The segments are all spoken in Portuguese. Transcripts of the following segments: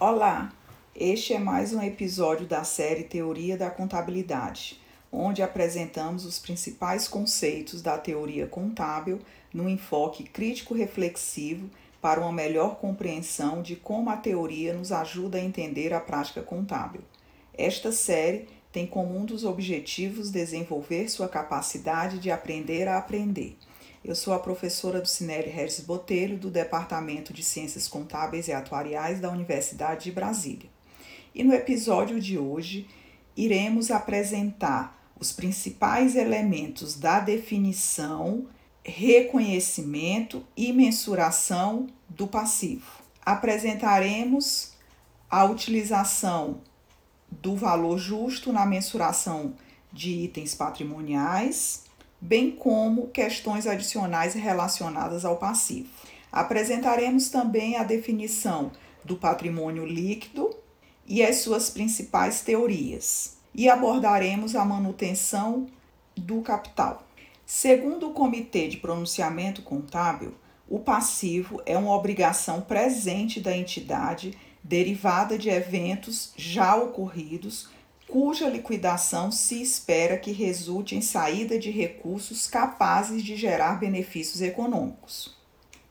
Olá, este é mais um episódio da série Teoria da Contabilidade, onde apresentamos os principais conceitos da teoria contábil no enfoque crítico-reflexivo para uma melhor compreensão de como a teoria nos ajuda a entender a prática contábil. Esta série tem como um dos objetivos desenvolver sua capacidade de aprender a aprender. Eu sou a professora do Cinelli Regis Botelho, do Departamento de Ciências Contábeis e Atuariais da Universidade de Brasília. E no episódio de hoje, iremos apresentar os principais elementos da definição, reconhecimento e mensuração do passivo. Apresentaremos a utilização do valor justo na mensuração de itens patrimoniais, bem como questões adicionais relacionadas ao passivo. Apresentaremos também a definição do patrimônio líquido e as suas principais teorias, e abordaremos a manutenção do capital. Segundo o Comitê de Pronunciamento Contábil, o passivo é uma obrigação presente da entidade derivada de eventos já ocorridos, cuja liquidação se espera que resulte em saída de recursos capazes de gerar benefícios econômicos.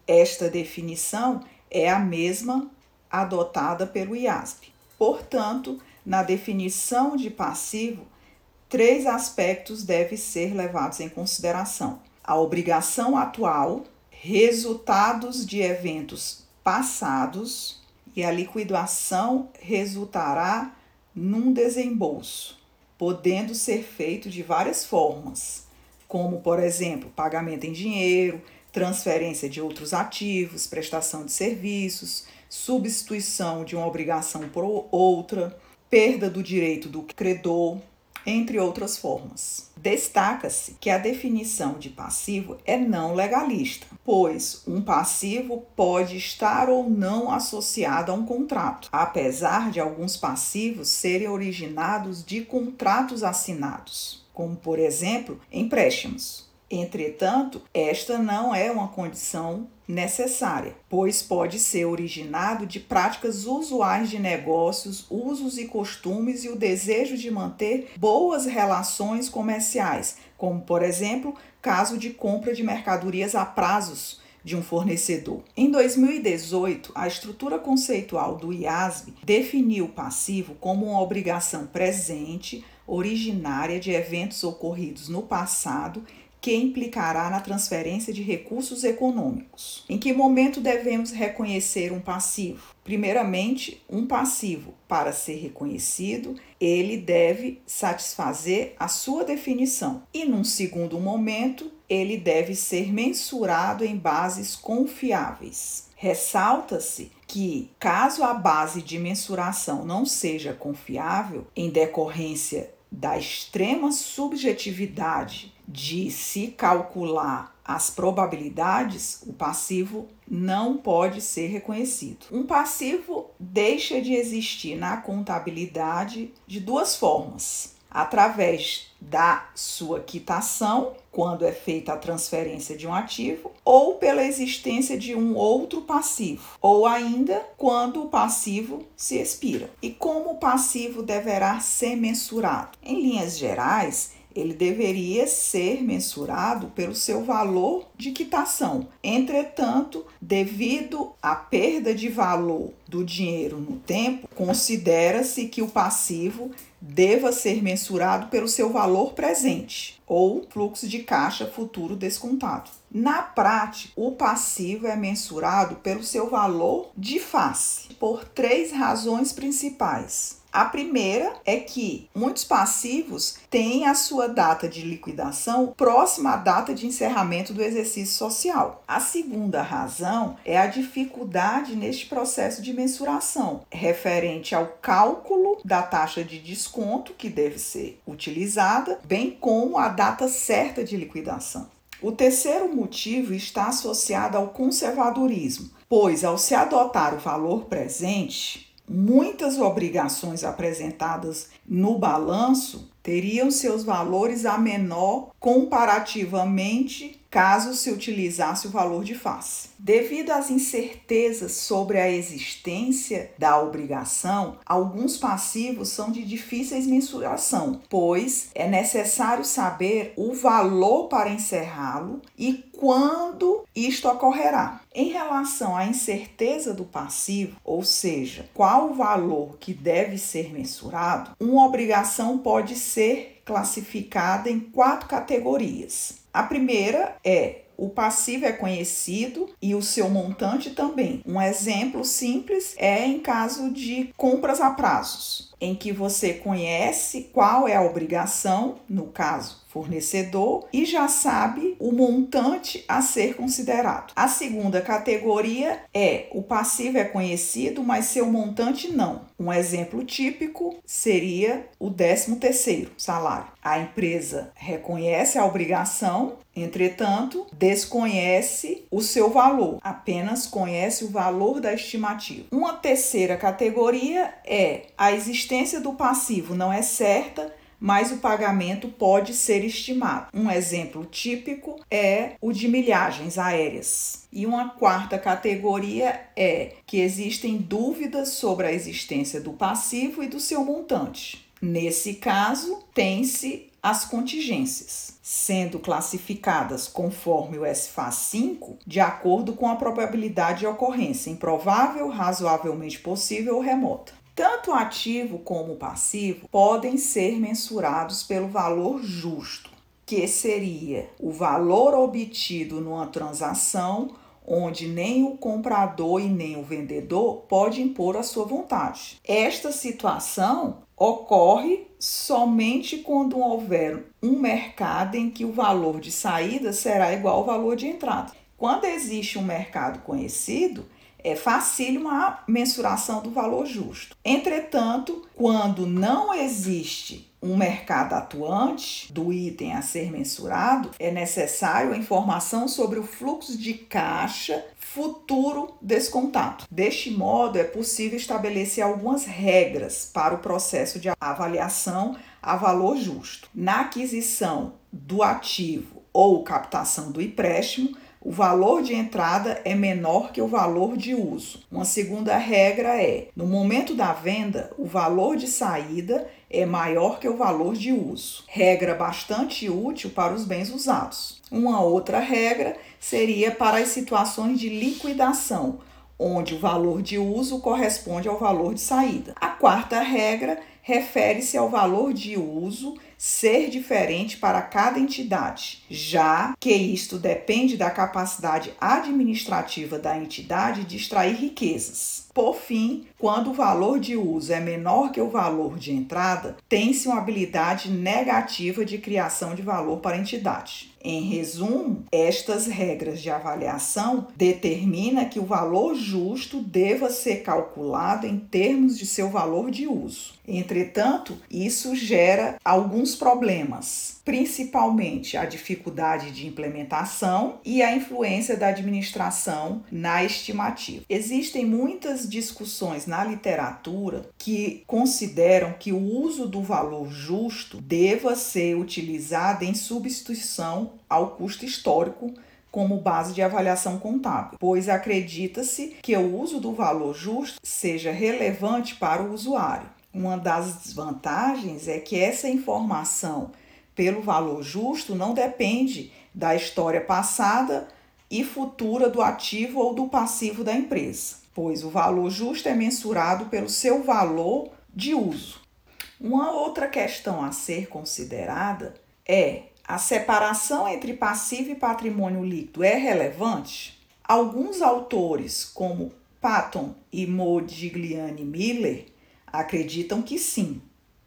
Esta definição é a mesma adotada pelo IASP. Portanto, na definição de passivo, três aspectos devem ser levados em consideração: a obrigação atual, resultados de eventos passados e a liquidação resultará num desembolso, podendo ser feito de várias formas, como, por exemplo, pagamento em dinheiro, transferência de outros ativos, prestação de serviços, substituição de uma obrigação por outra, perda do direito do credor, entre outras formas. Destaca-se que a definição de passivo é não legalista, pois um passivo pode estar ou não associado a um contrato, apesar de alguns passivos serem originados de contratos assinados, como por exemplo empréstimos. Entretanto, esta não é uma condição necessária, pois pode ser originado de práticas usuais de negócios, usos e costumes e o desejo de manter boas relações comerciais, como por exemplo, caso de compra de mercadorias a prazos de um fornecedor. Em 2018, a estrutura conceitual do IASB definiu o passivo como uma obrigação presente originária de eventos ocorridos no passado que implicará na transferência de recursos econômicos. Em que momento devemos reconhecer um passivo? Primeiramente, um passivo, para ser reconhecido, ele deve satisfazer a sua definição. E num segundo momento, ele deve ser mensurado em bases confiáveis. Ressalta-se que, caso a base de mensuração não seja confiável, em decorrência da extrema subjetividade de se calcular as probabilidades, o passivo não pode ser reconhecido. Um passivo deixa de existir na contabilidade de duas formas: através da sua quitação, quando é feita a transferência de um ativo, ou pela existência de um outro passivo, ou ainda quando o passivo se expira. E como o passivo deverá ser mensurado? Em linhas gerais, ele deveria ser mensurado pelo seu valor de quitação. Entretanto, devido à perda de valor do dinheiro no tempo, considera-se que o passivo deva ser mensurado pelo seu valor presente ou fluxo de caixa futuro descontado. Na prática, o passivo é mensurado pelo seu valor de face, por três razões principais. A primeira é que muitos passivos têm a sua data de liquidação próxima à data de encerramento do exercício social. A segunda razão é a dificuldade neste processo de mensuração, referente ao cálculo da taxa de desconto que deve ser utilizada, bem como a data certa de liquidação. O terceiro motivo está associado ao conservadorismo, pois ao se adotar o valor presente, muitas obrigações apresentadas no balanço teriam seus valores a menor comparativamente caso se utilizasse o valor de face. Devido às incertezas sobre a existência da obrigação, alguns passivos são de difíceis mensuração, pois é necessário saber o valor para encerrá-lo e quando isto ocorrerá. Em relação à incerteza do passivo, ou seja, qual o valor que deve ser mensurado, uma obrigação pode ser classificada em quatro categorias. A primeira é o passivo é conhecido e o seu montante também. Um exemplo simples é em caso de compras a prazos, em que você conhece qual é a obrigação, no caso, fornecedor, e já sabe o montante a ser considerado. A segunda categoria é o passivo é conhecido, mas seu montante não. Um exemplo típico seria o 13 terceiro salário. A empresa reconhece a obrigação, entretanto, desconhece o seu valor, apenas conhece o valor da estimativa. Uma terceira categoria é a existência do passivo não é certa, mas o pagamento pode ser estimado. Um exemplo típico é o de milhagens aéreas. E uma quarta categoria é que existem dúvidas sobre a existência do passivo e do seu montante. Nesse caso, tem-se as contingências, sendo classificadas conforme o SFA 5, de acordo com a probabilidade de ocorrência improvável, razoavelmente possível ou remota. Tanto ativo como passivo podem ser mensurados pelo valor justo, que seria o valor obtido numa transação onde nem o comprador e nem o vendedor pode impor a sua vontade. Esta situação ocorre somente quando houver um mercado em que o valor de saída será igual ao valor de entrada. Quando existe um mercado conhecido, é facílimo a mensuração do valor justo. Entretanto, quando não existe um mercado atuante do item a ser mensurado, é necessário a informação sobre o fluxo de caixa futuro descontado. Deste modo, é possível estabelecer algumas regras para o processo de avaliação a valor justo. Na aquisição do ativo ou captação do empréstimo, o valor de entrada é menor que o valor de uso. Uma segunda regra é: no momento da venda, o valor de saída é maior que o valor de uso. Regra bastante útil para os bens usados. Uma outra regra seria para as situações de liquidação, onde o valor de uso corresponde ao valor de saída. A quarta regra refere-se ao valor de uso ser diferente para cada entidade, já que isto depende da capacidade administrativa da entidade de extrair riquezas. Por fim, quando o valor de uso é menor que o valor de entrada, tem-se uma habilidade negativa de criação de valor para a entidade. Em resumo, estas regras de avaliação determinam que o valor justo deva ser calculado em termos de seu valor de uso. Entretanto, isso gera alguns problemas, principalmente a dificuldade de implementação e a influência da administração na estimativa. Existem muitas discussões na literatura que consideram que o uso do valor justo deva ser utilizado em substituição ao custo histórico como base de avaliação contábil, pois acredita-se que o uso do valor justo seja relevante para o usuário. Uma das desvantagens é que essa informação pelo valor justo não depende da história passada e futura do ativo ou do passivo da empresa, pois o valor justo é mensurado pelo seu valor de uso. Uma outra questão a ser considerada é a separação entre passivo e patrimônio líquido é relevante? Alguns autores, como Patton e Modigliani Miller, acreditam que sim,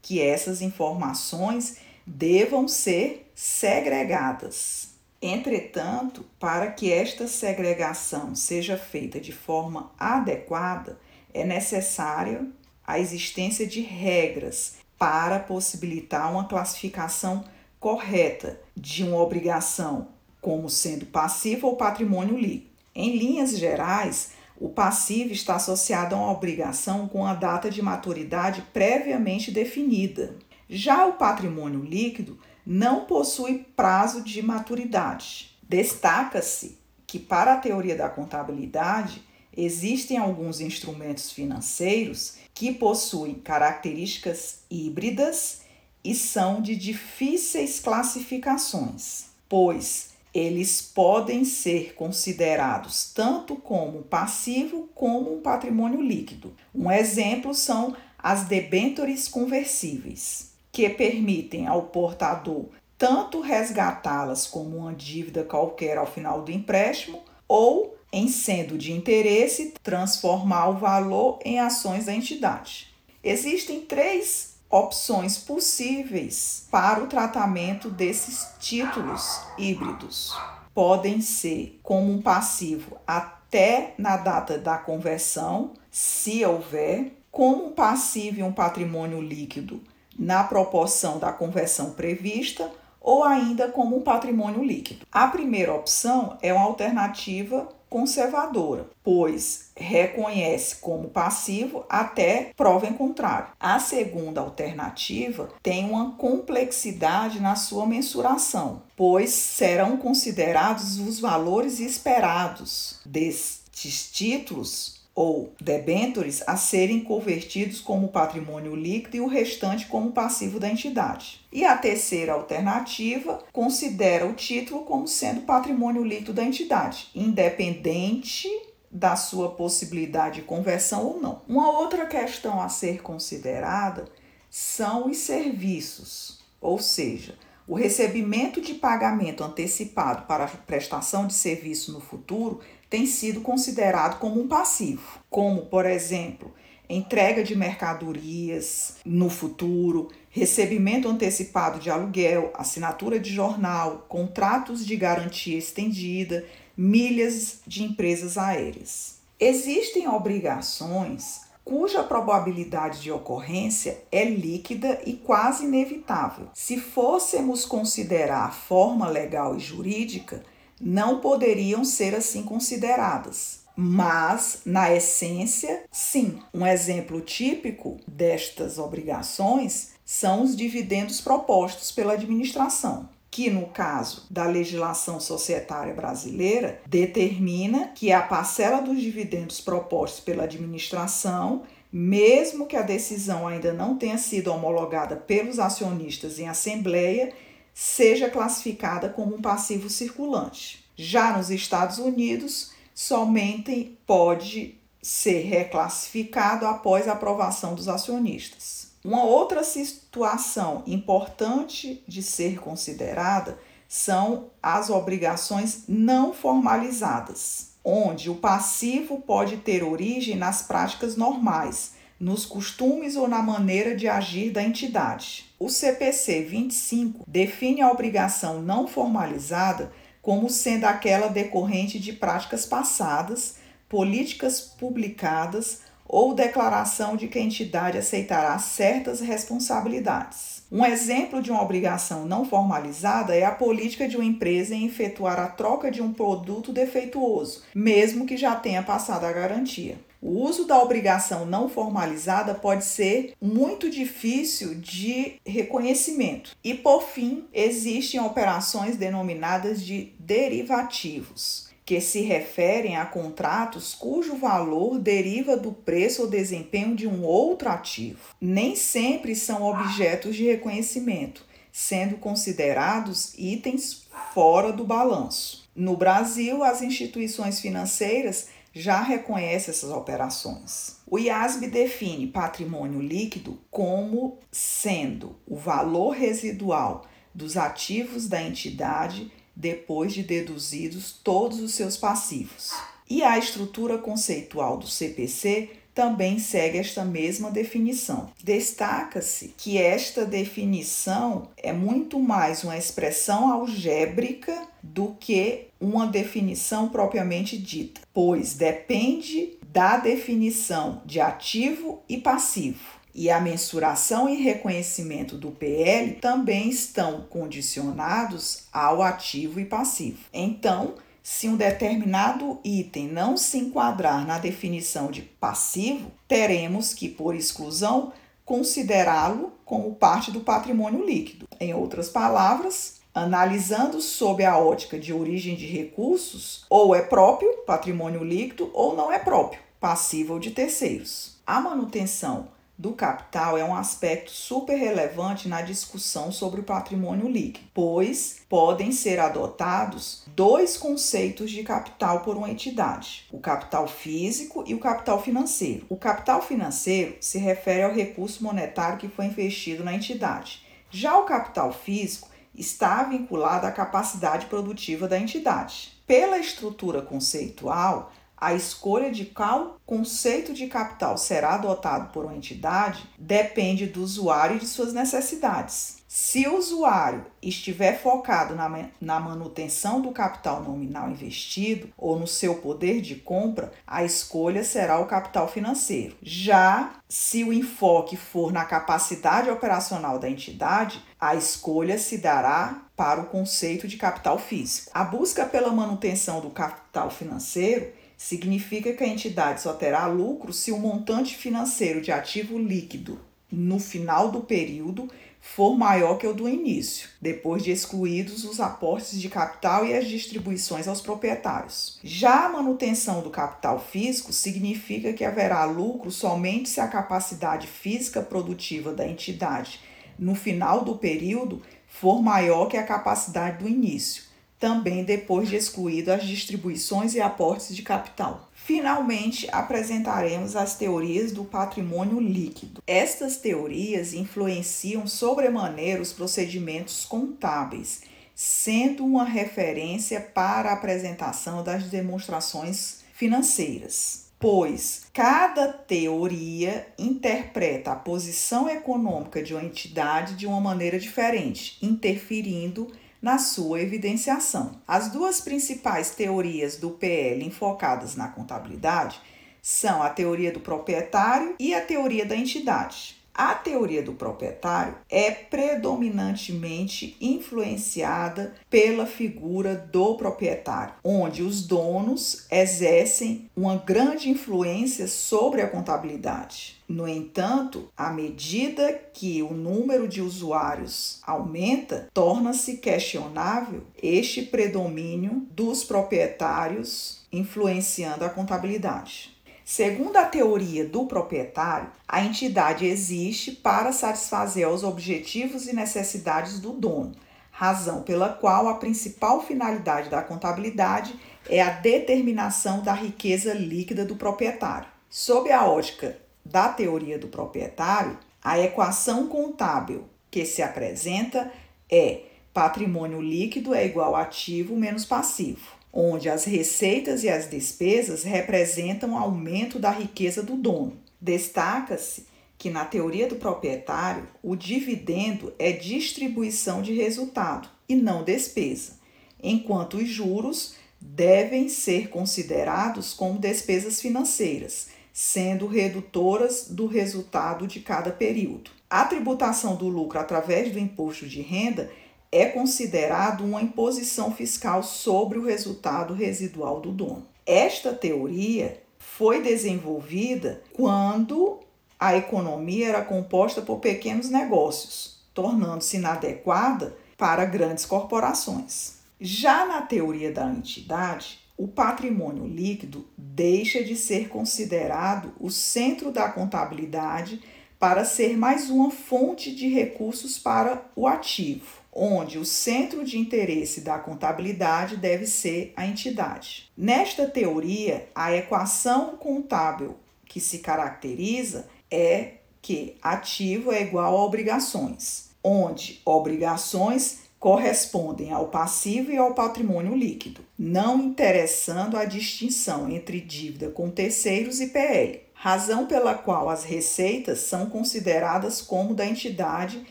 que essas informações devam ser segregadas. Entretanto, para que esta segregação seja feita de forma adequada, é necessária a existência de regras para possibilitar uma classificação correta de uma obrigação como sendo passivo ou patrimônio líquido. Em linhas gerais, o passivo está associado a uma obrigação com a data de maturidade previamente definida. Já o patrimônio líquido não possui prazo de maturidade. Destaca-se que, para a teoria da contabilidade, existem alguns instrumentos financeiros que possuem características híbridas e são de difíceis classificações, pois eles podem ser considerados tanto como passivo como um patrimônio líquido. Um exemplo são as debêntures conversíveis, que permitem ao portador tanto resgatá-las como uma dívida qualquer ao final do empréstimo, ou, em sendo de interesse, transformar o valor em ações da entidade. Existem três opções possíveis para o tratamento desses títulos híbridos. Podem ser como um passivo até na data da conversão, se houver, como um passivo e um patrimônio líquido na proporção da conversão prevista ou ainda como um patrimônio líquido. A primeira opção é uma alternativa conservadora, pois reconhece como passivo até prova em contrário. A segunda alternativa tem uma complexidade na sua mensuração, pois serão considerados os valores esperados destes títulos ou debêntures a serem convertidos como patrimônio líquido e o restante como passivo da entidade. E a terceira alternativa considera o título como sendo patrimônio líquido da entidade, independente da sua possibilidade de conversão ou não. Uma outra questão a ser considerada são os serviços, ou seja, o recebimento de pagamento antecipado para prestação de serviço no futuro tem sido considerado como um passivo, como, por exemplo, entrega de mercadorias no futuro, recebimento antecipado de aluguel, assinatura de jornal, contratos de garantia estendida, milhas de empresas aéreas. Existem obrigações cuja probabilidade de ocorrência é líquida e quase inevitável. Se fôssemos considerar a forma legal e jurídica, não poderiam ser assim consideradas. Mas, na essência, sim. Um exemplo típico destas obrigações são os dividendos propostos pela administração que no caso da legislação societária brasileira determina que a parcela dos dividendos propostos pela administração, mesmo que a decisão ainda não tenha sido homologada pelos acionistas em assembleia, seja classificada como um passivo circulante. Já nos Estados Unidos, somente pode ser reclassificado após a aprovação dos acionistas. Uma outra situação importante de ser considerada são as obrigações não formalizadas, onde o passivo pode ter origem nas práticas normais, nos costumes ou na maneira de agir da entidade. O CPC 25 define a obrigação não formalizada como sendo aquela decorrente de práticas passadas, políticas publicadas ou declaração de que a entidade aceitará certas responsabilidades. Um exemplo de uma obrigação não formalizada é a política de uma empresa em efetuar a troca de um produto defeituoso, mesmo que já tenha passado a garantia. O uso da obrigação não formalizada pode ser muito difícil de reconhecimento. E, por fim, existem operações denominadas de derivativos que se referem a contratos cujo valor deriva do preço ou desempenho de um outro ativo. Nem sempre são objetos de reconhecimento, sendo considerados itens fora do balanço. No Brasil, as instituições financeiras já reconhecem essas operações. O IASB define patrimônio líquido como sendo o valor residual dos ativos da entidade depois de deduzidos todos os seus passivos. E a estrutura conceitual do CPC também segue esta mesma definição. Destaca-se que esta definição é muito mais uma expressão algébrica do que uma definição propriamente dita, pois depende da definição de ativo e passivo e a mensuração e reconhecimento do PL também estão condicionados ao ativo e passivo. Então, se um determinado item não se enquadrar na definição de passivo, teremos que, por exclusão, considerá-lo como parte do patrimônio líquido. Em outras palavras, analisando sob a ótica de origem de recursos, ou é próprio, patrimônio líquido, ou não é próprio, passivo de terceiros. A manutenção do capital é um aspecto super relevante na discussão sobre o patrimônio líquido, pois podem ser adotados dois conceitos de capital por uma entidade: o capital físico e o capital financeiro. O capital financeiro se refere ao recurso monetário que foi investido na entidade. Já o capital físico está vinculado à capacidade produtiva da entidade. Pela estrutura conceitual, a escolha de qual conceito de capital será adotado por uma entidade depende do usuário e de suas necessidades. Se o usuário estiver focado na, na manutenção do capital nominal investido ou no seu poder de compra, a escolha será o capital financeiro. Já se o enfoque for na capacidade operacional da entidade, a escolha se dará para o conceito de capital físico. A busca pela manutenção do capital financeiro significa que a entidade só terá lucro se o montante financeiro de ativo líquido no final do período for maior que o do início, depois de excluídos os aportes de capital e as distribuições aos proprietários. Já a manutenção do capital físico significa que haverá lucro somente se a capacidade física produtiva da entidade no final do período for maior que a capacidade do início também depois de excluído as distribuições e aportes de capital. Finalmente, apresentaremos as teorias do patrimônio líquido. Estas teorias influenciam sobremaneira os procedimentos contábeis, sendo uma referência para a apresentação das demonstrações financeiras. Pois cada teoria interpreta a posição econômica de uma entidade de uma maneira diferente, interferindo na sua evidenciação. As duas principais teorias do PL enfocadas na contabilidade são a teoria do proprietário e a teoria da entidade. A teoria do proprietário é predominantemente influenciada pela figura do proprietário, onde os donos exercem uma grande influência sobre a contabilidade. No entanto, à medida que o número de usuários aumenta, torna-se questionável este predomínio dos proprietários influenciando a contabilidade. Segundo a teoria do proprietário, a entidade existe para satisfazer os objetivos e necessidades do dono, razão pela qual a principal finalidade da contabilidade é a determinação da riqueza líquida do proprietário. Sob a ótica da teoria do proprietário, a equação contábil que se apresenta é patrimônio líquido é igual a ativo menos passivo onde as receitas e as despesas representam aumento da riqueza do dono. Destaca-se que na teoria do proprietário, o dividendo é distribuição de resultado e não despesa, enquanto os juros devem ser considerados como despesas financeiras, sendo redutoras do resultado de cada período. A tributação do lucro através do imposto de renda é considerado uma imposição fiscal sobre o resultado residual do dono. Esta teoria foi desenvolvida quando a economia era composta por pequenos negócios, tornando-se inadequada para grandes corporações. Já na teoria da entidade, o patrimônio líquido deixa de ser considerado o centro da contabilidade para ser mais uma fonte de recursos para o ativo onde o centro de interesse da contabilidade deve ser a entidade. Nesta teoria, a equação contábil que se caracteriza é que ativo é igual a obrigações, onde obrigações correspondem ao passivo e ao patrimônio líquido, não interessando a distinção entre dívida com terceiros e PL, razão pela qual as receitas são consideradas como da entidade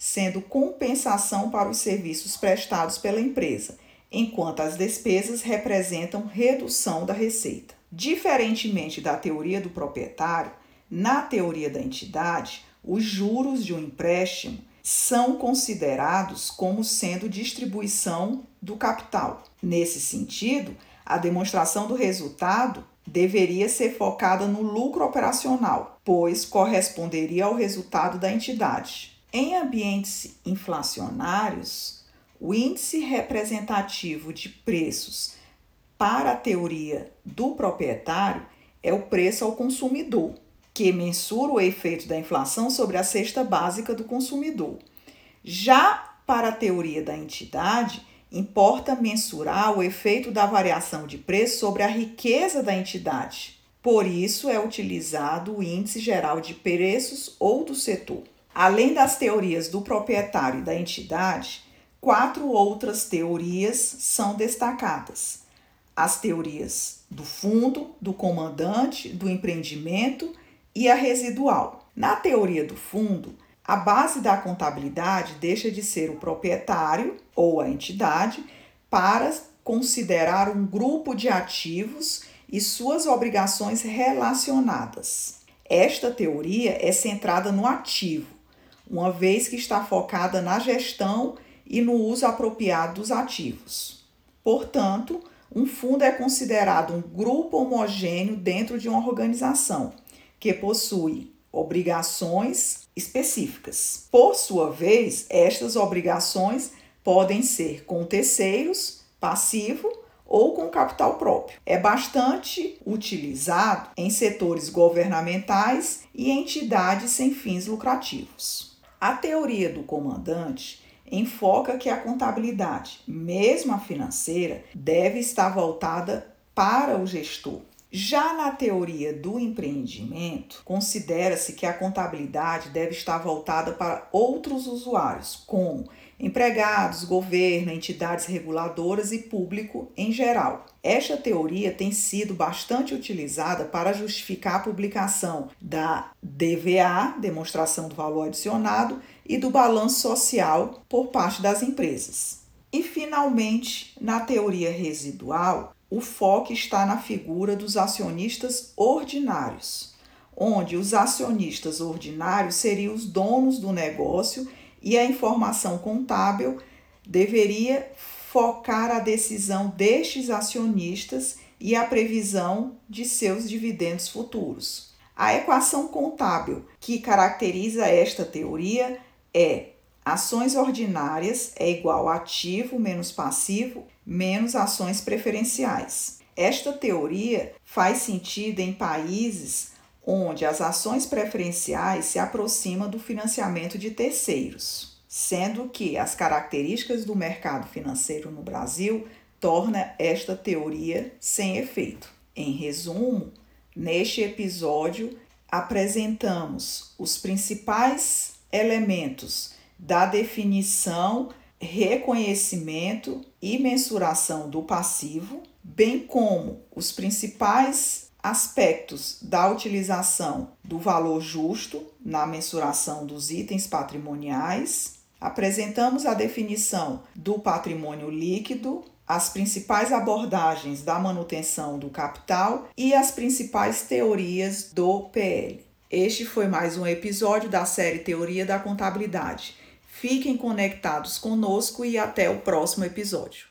sendo compensação para os serviços prestados pela empresa, enquanto as despesas representam redução da receita. Diferentemente da teoria do proprietário, na teoria da entidade, os juros de um empréstimo são considerados como sendo distribuição do capital. Nesse sentido, a demonstração do resultado deveria ser focada no lucro operacional, pois corresponderia ao resultado da entidade. Em ambientes inflacionários, O índice representativo de preços para a teoria do proprietário é o preço ao consumidor, que mensura o efeito da inflação sobre a cesta básica do consumidor. Já para a teoria da entidade, importa mensurar o efeito da variação de preço sobre a riqueza da entidade. Por isso é utilizado o índice geral de preços ou do setor. Além das teorias do proprietário e da entidade, quatro outras teorias são destacadas: as teorias do fundo, do comandante, do empreendimento e a residual. Na teoria do fundo, a base da contabilidade deixa de ser o proprietário ou a entidade para considerar um grupo de ativos e suas obrigações relacionadas. Esta teoria é centrada no ativo, uma vez que está focada na gestão e no uso apropriado dos ativos. Portanto, um fundo é considerado um grupo homogêneo dentro de uma organização que possui obrigações específicas. Por sua vez, estas obrigações podem ser com terceiros, passivo ou com capital próprio. É bastante utilizado em setores governamentais e entidades sem fins lucrativos. A teoria do comandante enfoca que a contabilidade, mesmo a financeira, deve estar voltada para o gestor. Já na teoria do empreendimento, considera-se que a contabilidade deve estar voltada para outros usuários, como empregados, governo, entidades reguladoras e público em geral. Esta teoria tem sido bastante utilizada para justificar a publicação da DVA, demonstração do valor adicionado, e do balanço social por parte das empresas. E, finalmente, na teoria residual, o foco está na figura dos acionistas ordinários, onde os acionistas ordinários seriam os donos do negócio e a informação contábil deveria focar a decisão destes acionistas e a previsão de seus dividendos futuros. A equação contábil que caracteriza esta teoria é ações ordinárias é igual a ativo menos passivo menos ações preferenciais. Esta teoria faz sentido em países onde as ações preferenciais se aproximam do financiamento de terceiros, sendo que as características do mercado financeiro no Brasil torna esta teoria sem efeito. Em resumo, neste episódio apresentamos os principais elementos da definição, reconhecimento e mensuração do passivo, bem como os principais aspectos da utilização do valor justo na mensuração dos itens patrimoniais. Apresentamos a definição do patrimônio líquido, as principais abordagens da manutenção do capital e as principais teorias do PL. Este foi mais um episódio da série Teoria da Contabilidade. Fiquem conectados conosco e até o próximo episódio.